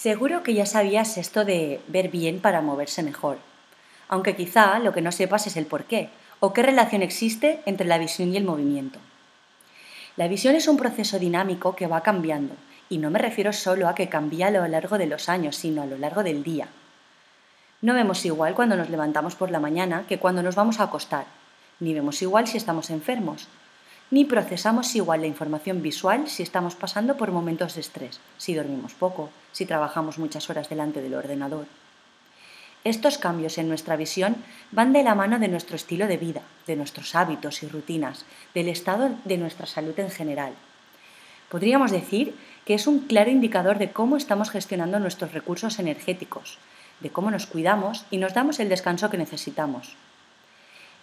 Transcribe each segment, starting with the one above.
Seguro que ya sabías esto de ver bien para moverse mejor, aunque quizá lo que no sepas es el por qué o qué relación existe entre la visión y el movimiento. La visión es un proceso dinámico que va cambiando, y no me refiero solo a que cambia a lo largo de los años, sino a lo largo del día. No vemos igual cuando nos levantamos por la mañana que cuando nos vamos a acostar, ni vemos igual si estamos enfermos, ni procesamos igual la información visual si estamos pasando por momentos de estrés, si dormimos poco, si trabajamos muchas horas delante del ordenador. Estos cambios en nuestra visión van de la mano de nuestro estilo de vida, de nuestros hábitos y rutinas, del estado de nuestra salud en general. Podríamos decir que es un claro indicador de cómo estamos gestionando nuestros recursos energéticos, de cómo nos cuidamos y nos damos el descanso que necesitamos.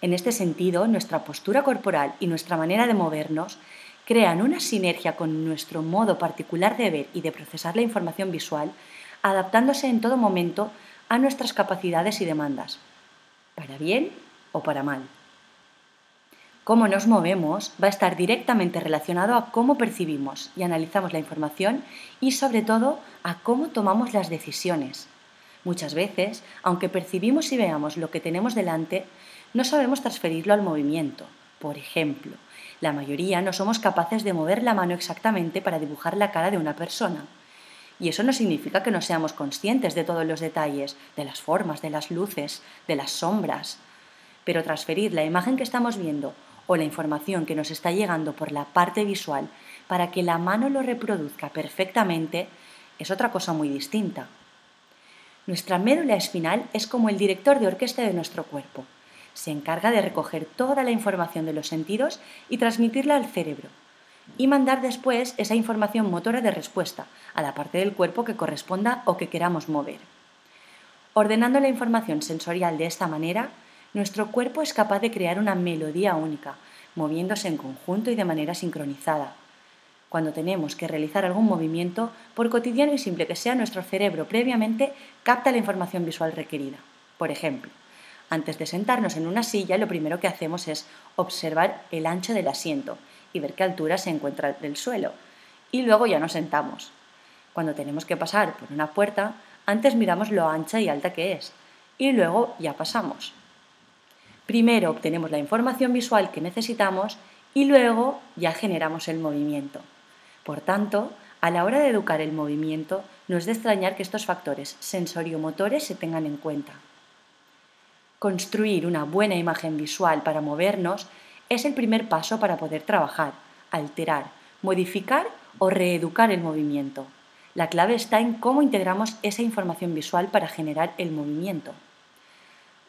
En este sentido, nuestra postura corporal y nuestra manera de movernos crean una sinergia con nuestro modo particular de ver y de procesar la información visual, adaptándose en todo momento a nuestras capacidades y demandas, para bien o para mal. Cómo nos movemos va a estar directamente relacionado a cómo percibimos y analizamos la información y sobre todo a cómo tomamos las decisiones. Muchas veces, aunque percibimos y veamos lo que tenemos delante, no sabemos transferirlo al movimiento. Por ejemplo, la mayoría no somos capaces de mover la mano exactamente para dibujar la cara de una persona. Y eso no significa que no seamos conscientes de todos los detalles, de las formas, de las luces, de las sombras. Pero transferir la imagen que estamos viendo o la información que nos está llegando por la parte visual para que la mano lo reproduzca perfectamente es otra cosa muy distinta. Nuestra médula espinal es como el director de orquesta de nuestro cuerpo se encarga de recoger toda la información de los sentidos y transmitirla al cerebro, y mandar después esa información motora de respuesta a la parte del cuerpo que corresponda o que queramos mover. Ordenando la información sensorial de esta manera, nuestro cuerpo es capaz de crear una melodía única, moviéndose en conjunto y de manera sincronizada. Cuando tenemos que realizar algún movimiento, por cotidiano y simple que sea, nuestro cerebro previamente capta la información visual requerida. Por ejemplo, antes de sentarnos en una silla, lo primero que hacemos es observar el ancho del asiento y ver qué altura se encuentra del suelo. Y luego ya nos sentamos. Cuando tenemos que pasar por una puerta, antes miramos lo ancha y alta que es. Y luego ya pasamos. Primero obtenemos la información visual que necesitamos y luego ya generamos el movimiento. Por tanto, a la hora de educar el movimiento, no es de extrañar que estos factores sensorio-motores se tengan en cuenta. Construir una buena imagen visual para movernos es el primer paso para poder trabajar, alterar, modificar o reeducar el movimiento. La clave está en cómo integramos esa información visual para generar el movimiento.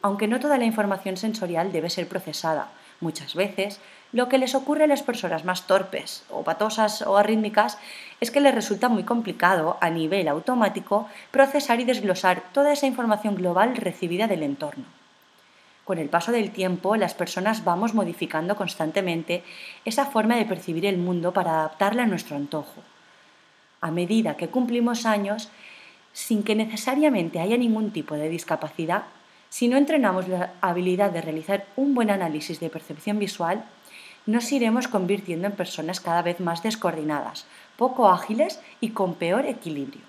Aunque no toda la información sensorial debe ser procesada, muchas veces lo que les ocurre a las personas más torpes o patosas o arrítmicas es que les resulta muy complicado a nivel automático procesar y desglosar toda esa información global recibida del entorno. Con el paso del tiempo, las personas vamos modificando constantemente esa forma de percibir el mundo para adaptarla a nuestro antojo. A medida que cumplimos años, sin que necesariamente haya ningún tipo de discapacidad, si no entrenamos la habilidad de realizar un buen análisis de percepción visual, nos iremos convirtiendo en personas cada vez más descoordinadas, poco ágiles y con peor equilibrio.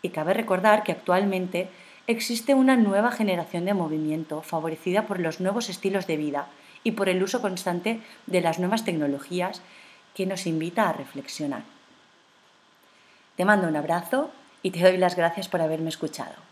Y cabe recordar que actualmente existe una nueva generación de movimiento favorecida por los nuevos estilos de vida y por el uso constante de las nuevas tecnologías que nos invita a reflexionar. Te mando un abrazo y te doy las gracias por haberme escuchado.